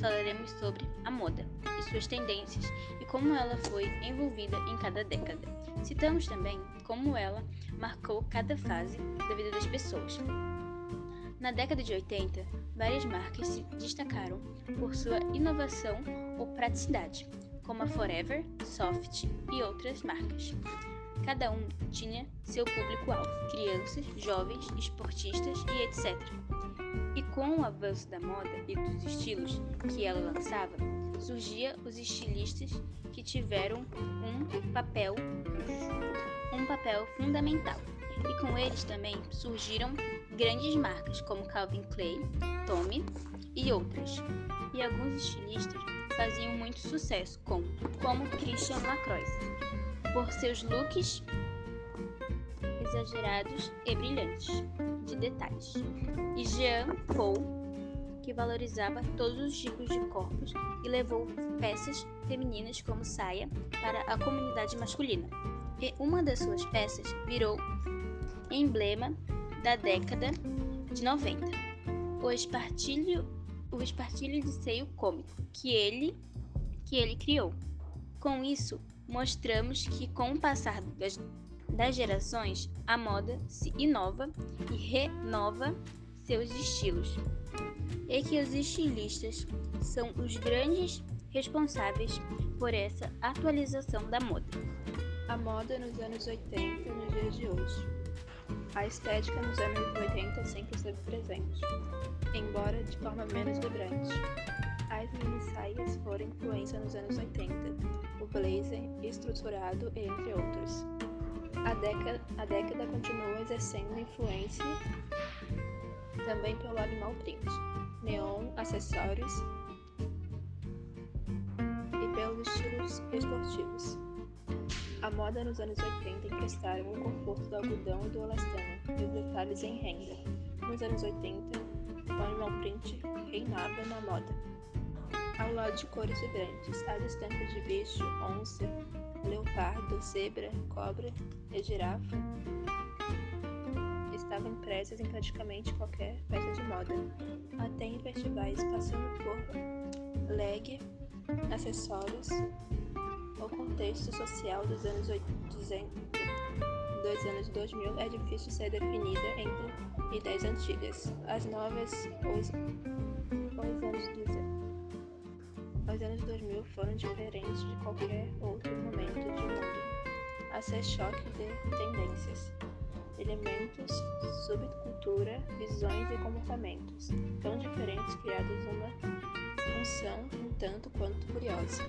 falaremos sobre a moda e suas tendências e como ela foi envolvida em cada década. Citamos também como ela marcou cada fase da vida das pessoas. Na década de 80, várias marcas se destacaram por sua inovação ou praticidade, como a Forever, Soft e outras marcas. Cada um tinha seu público-alvo: crianças, jovens, esportistas e etc. E com o avanço da moda e dos estilos que ela lançava, surgia os estilistas que tiveram um papel um papel fundamental. E com eles também surgiram grandes marcas como Calvin Klein, Tommy e outras. E alguns estilistas faziam muito sucesso, como, como Christian Lacroix, por seus looks exagerados e brilhantes de detalhes. E Jean Paul, que valorizava todos os tipos de corpos e levou peças femininas como saia para a comunidade masculina. E uma das suas peças virou emblema da década de 90. O espartilho, o espartilho de seio cômico que ele, que ele criou. Com isso, mostramos que com o passar das, das gerações, a moda se inova e renova seus estilos. E que os estilistas são os grandes responsáveis por essa atualização da moda. A moda nos anos 80 e nos dias de hoje. A estética nos anos 80 sempre esteve presente, embora de forma menos vibrante. As mini-saias foram influência nos anos 80, o blazer estruturado, entre outros. A década, a década continuou exercendo influência também pelo animal print, neon, acessórios e pelos estilos esportivos. A moda nos anos 80 emprestaram o conforto do algodão e do elastano e os detalhes em renda. Nos anos 80, o animal print reinava na moda. Ao lado de cores vibrantes, as estampas de bicho, onça, leopardo, zebra, cobra e girafa estavam impressas em praticamente qualquer peça de moda, até em festivais, passando por leg, acessórios, o contexto social dos anos 200, dos anos 2000 é difícil ser definida entre ideias antigas. As novas, os, os anos 200, os anos 2000 foram diferentes de qualquer outro momento de mundo. A ser choque de tendências, elementos, subcultura, visões e comportamentos tão diferentes criados uma função um tanto quanto curiosa.